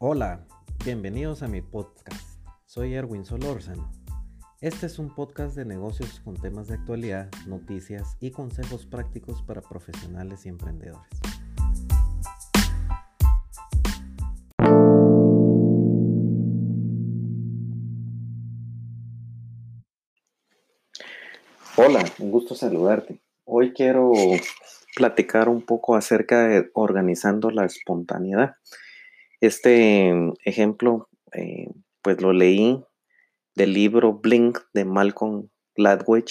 Hola, bienvenidos a mi podcast. Soy Erwin Solórzano. Este es un podcast de negocios con temas de actualidad, noticias y consejos prácticos para profesionales y emprendedores. Hola, un gusto saludarte. Hoy quiero platicar un poco acerca de organizando la espontaneidad. Este ejemplo, eh, pues lo leí del libro Blink de Malcolm Gladwell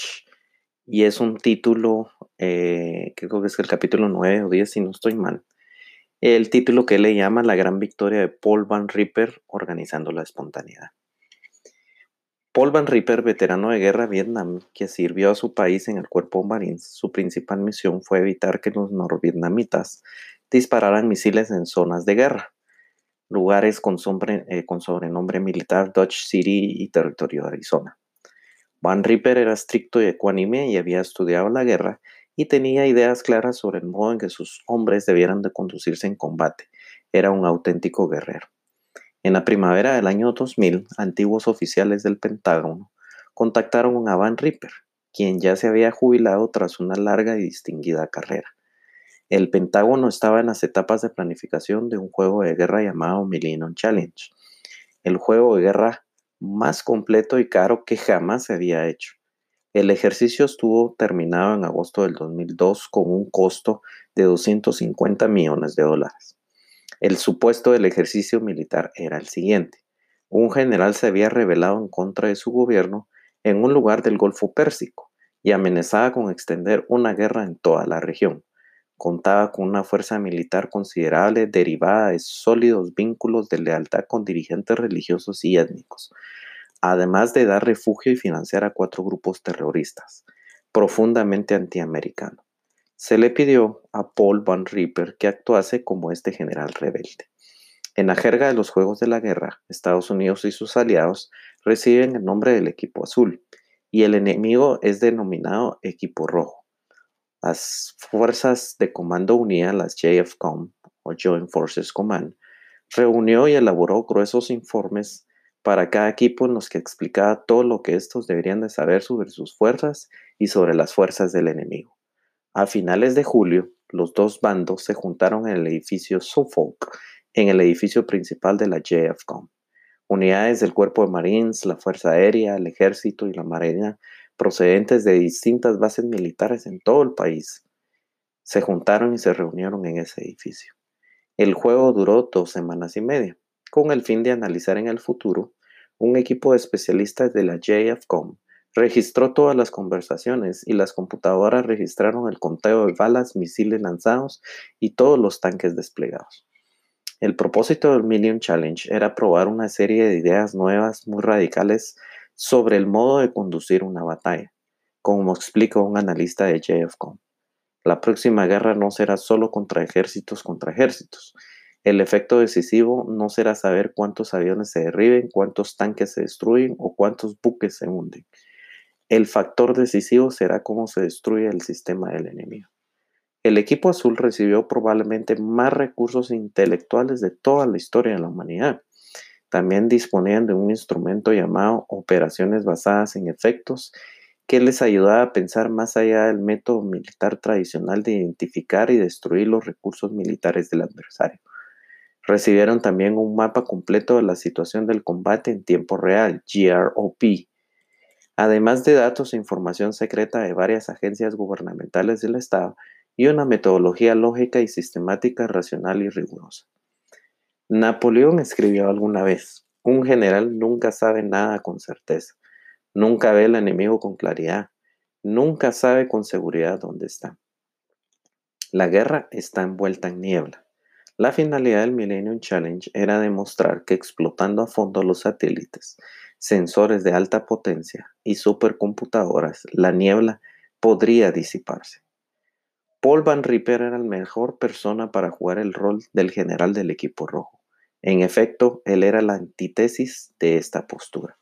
y es un título, eh, creo que es el capítulo 9 o 10 si no estoy mal. El título que le llama La gran victoria de Paul Van Ripper organizando la espontaneidad. Paul Van Ripper, veterano de guerra Vietnam, que sirvió a su país en el cuerpo Marines, su principal misión fue evitar que los norvietnamitas dispararan misiles en zonas de guerra, lugares con, eh, con sobrenombre militar Dodge City y territorio de Arizona. Van Ripper era estricto y ecuánime y había estudiado la guerra y tenía ideas claras sobre el modo en que sus hombres debieran de conducirse en combate. Era un auténtico guerrero. En la primavera del año 2000, antiguos oficiales del Pentágono contactaron a Van Ripper, quien ya se había jubilado tras una larga y distinguida carrera. El Pentágono estaba en las etapas de planificación de un juego de guerra llamado Millennium Challenge, el juego de guerra más completo y caro que jamás se había hecho. El ejercicio estuvo terminado en agosto del 2002 con un costo de 250 millones de dólares. El supuesto del ejercicio militar era el siguiente. Un general se había rebelado en contra de su gobierno en un lugar del Golfo Pérsico y amenazaba con extender una guerra en toda la región. Contaba con una fuerza militar considerable derivada de sólidos vínculos de lealtad con dirigentes religiosos y étnicos, además de dar refugio y financiar a cuatro grupos terroristas, profundamente antiamericanos se le pidió a Paul Van Ripper que actuase como este general rebelde. En la jerga de los Juegos de la Guerra, Estados Unidos y sus aliados reciben el nombre del equipo azul y el enemigo es denominado equipo rojo. Las fuerzas de comando unidas, las JFCOM o Joint Forces Command, reunió y elaboró gruesos informes para cada equipo en los que explicaba todo lo que estos deberían de saber sobre sus fuerzas y sobre las fuerzas del enemigo. A finales de julio, los dos bandos se juntaron en el edificio Suffolk, en el edificio principal de la JFCOM. Unidades del Cuerpo de Marines, la Fuerza Aérea, el Ejército y la Marina, procedentes de distintas bases militares en todo el país, se juntaron y se reunieron en ese edificio. El juego duró dos semanas y media, con el fin de analizar en el futuro un equipo de especialistas de la JFCOM Registró todas las conversaciones y las computadoras registraron el conteo de balas, misiles lanzados y todos los tanques desplegados. El propósito del Million Challenge era probar una serie de ideas nuevas muy radicales sobre el modo de conducir una batalla, como explica un analista de JFCOM. La próxima guerra no será solo contra ejércitos contra ejércitos. El efecto decisivo no será saber cuántos aviones se derriben, cuántos tanques se destruyen o cuántos buques se hunden. El factor decisivo será cómo se destruye el sistema del enemigo. El equipo azul recibió probablemente más recursos intelectuales de toda la historia de la humanidad. También disponían de un instrumento llamado operaciones basadas en efectos que les ayudaba a pensar más allá del método militar tradicional de identificar y destruir los recursos militares del adversario. Recibieron también un mapa completo de la situación del combate en tiempo real, GROP, además de datos e información secreta de varias agencias gubernamentales del Estado y una metodología lógica y sistemática, racional y rigurosa. Napoleón escribió alguna vez, un general nunca sabe nada con certeza, nunca ve al enemigo con claridad, nunca sabe con seguridad dónde está. La guerra está envuelta en niebla. La finalidad del Millennium Challenge era demostrar que explotando a fondo los satélites, sensores de alta potencia y supercomputadoras, la niebla podría disiparse. Paul Van Ripper era la mejor persona para jugar el rol del general del equipo rojo. En efecto, él era la antítesis de esta postura.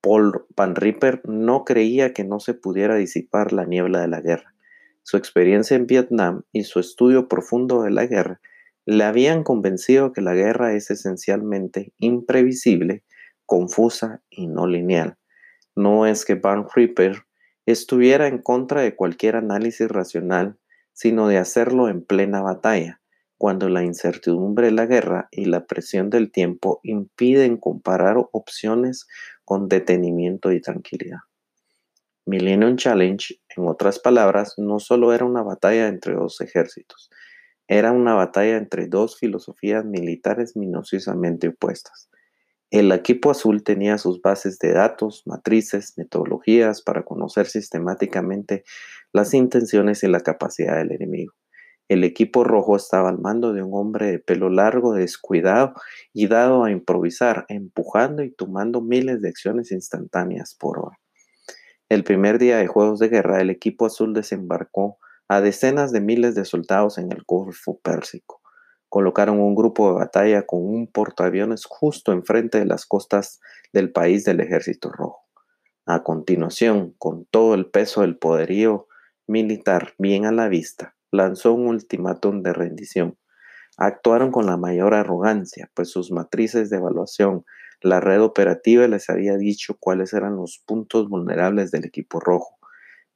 Paul Van Ripper no creía que no se pudiera disipar la niebla de la guerra. Su experiencia en Vietnam y su estudio profundo de la guerra le habían convencido que la guerra es esencialmente imprevisible, confusa y no lineal. No es que Van Ripper estuviera en contra de cualquier análisis racional, sino de hacerlo en plena batalla, cuando la incertidumbre de la guerra y la presión del tiempo impiden comparar opciones con detenimiento y tranquilidad. Millennium Challenge, en otras palabras, no solo era una batalla entre dos ejércitos, era una batalla entre dos filosofías militares minuciosamente opuestas. El equipo azul tenía sus bases de datos, matrices, metodologías para conocer sistemáticamente las intenciones y la capacidad del enemigo. El equipo rojo estaba al mando de un hombre de pelo largo, descuidado y dado a improvisar, empujando y tomando miles de acciones instantáneas por hora. El primer día de Juegos de Guerra, el equipo azul desembarcó a decenas de miles de soldados en el Golfo Pérsico colocaron un grupo de batalla con un portaaviones justo enfrente de las costas del país del Ejército Rojo. A continuación, con todo el peso del poderío militar bien a la vista, lanzó un ultimátum de rendición. Actuaron con la mayor arrogancia, pues sus matrices de evaluación, la red operativa les había dicho cuáles eran los puntos vulnerables del equipo rojo.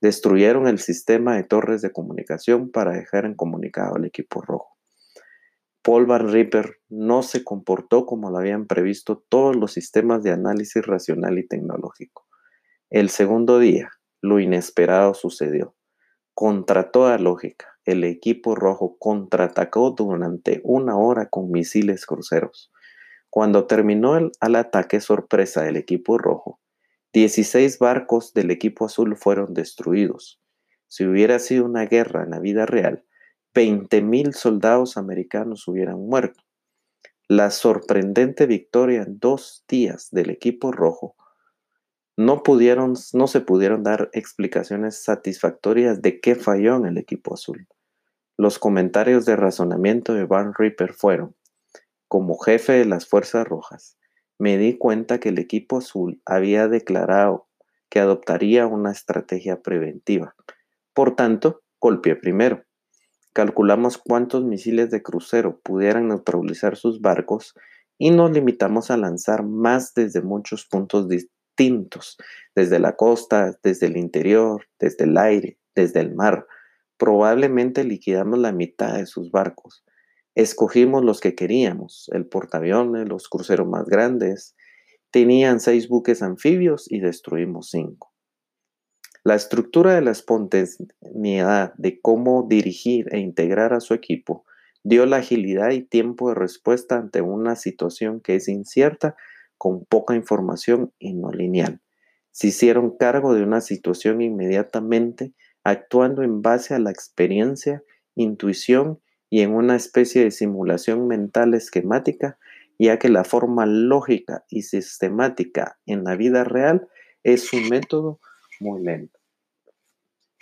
Destruyeron el sistema de torres de comunicación para dejar incomunicado al equipo rojo. Paul Van Ripper no se comportó como lo habían previsto todos los sistemas de análisis racional y tecnológico. El segundo día, lo inesperado sucedió. Contra toda lógica, el equipo rojo contraatacó durante una hora con misiles cruceros. Cuando terminó el, ataque sorpresa del equipo rojo, 16 barcos del equipo azul fueron destruidos. Si hubiera sido una guerra en la vida real, 20.000 soldados americanos hubieran muerto. La sorprendente victoria en dos días del equipo rojo no, pudieron, no se pudieron dar explicaciones satisfactorias de qué falló en el equipo azul. Los comentarios de razonamiento de Van Ripper fueron, como jefe de las Fuerzas Rojas, me di cuenta que el equipo azul había declarado que adoptaría una estrategia preventiva. Por tanto, golpeé primero. Calculamos cuántos misiles de crucero pudieran neutralizar sus barcos y nos limitamos a lanzar más desde muchos puntos distintos, desde la costa, desde el interior, desde el aire, desde el mar. Probablemente liquidamos la mitad de sus barcos. Escogimos los que queríamos, el portaaviones, los cruceros más grandes. Tenían seis buques anfibios y destruimos cinco. La estructura de la espontaneidad de cómo dirigir e integrar a su equipo dio la agilidad y tiempo de respuesta ante una situación que es incierta, con poca información y no lineal. Se hicieron cargo de una situación inmediatamente, actuando en base a la experiencia, intuición y en una especie de simulación mental esquemática, ya que la forma lógica y sistemática en la vida real es un método muy lento.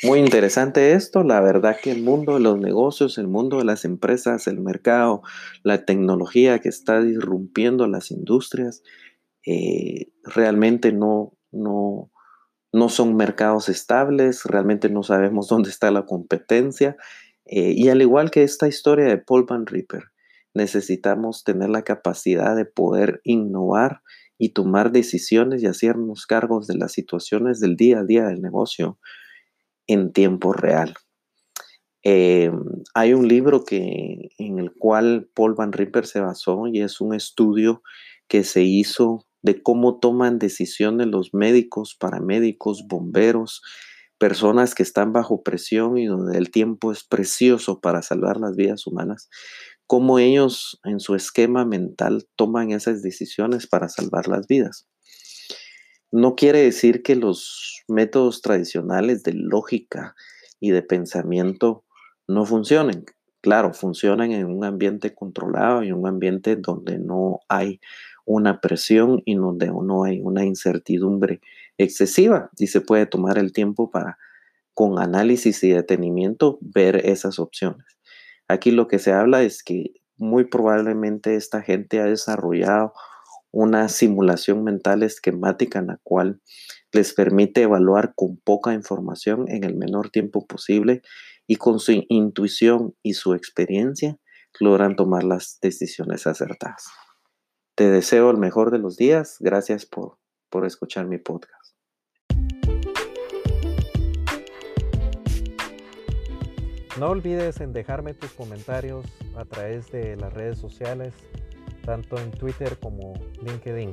Muy interesante esto, la verdad que el mundo de los negocios, el mundo de las empresas, el mercado, la tecnología que está disrumpiendo las industrias, eh, realmente no, no, no son mercados estables, realmente no sabemos dónde está la competencia. Eh, y al igual que esta historia de Paul Van Ripper, necesitamos tener la capacidad de poder innovar y tomar decisiones y hacernos cargos de las situaciones del día a día del negocio en tiempo real. Eh, hay un libro que, en el cual Paul Van Ripper se basó y es un estudio que se hizo de cómo toman decisiones los médicos, paramédicos, bomberos, personas que están bajo presión y donde el tiempo es precioso para salvar las vidas humanas, cómo ellos en su esquema mental toman esas decisiones para salvar las vidas. No quiere decir que los métodos tradicionales de lógica y de pensamiento no funcionen. Claro, funcionan en un ambiente controlado y un ambiente donde no hay una presión y donde no hay una incertidumbre excesiva y se puede tomar el tiempo para con análisis y detenimiento ver esas opciones. Aquí lo que se habla es que muy probablemente esta gente ha desarrollado una simulación mental esquemática en la cual les permite evaluar con poca información en el menor tiempo posible y con su intuición y su experiencia logran tomar las decisiones acertadas. Te deseo el mejor de los días. Gracias por, por escuchar mi podcast. No olvides en dejarme tus comentarios a través de las redes sociales, tanto en Twitter como LinkedIn.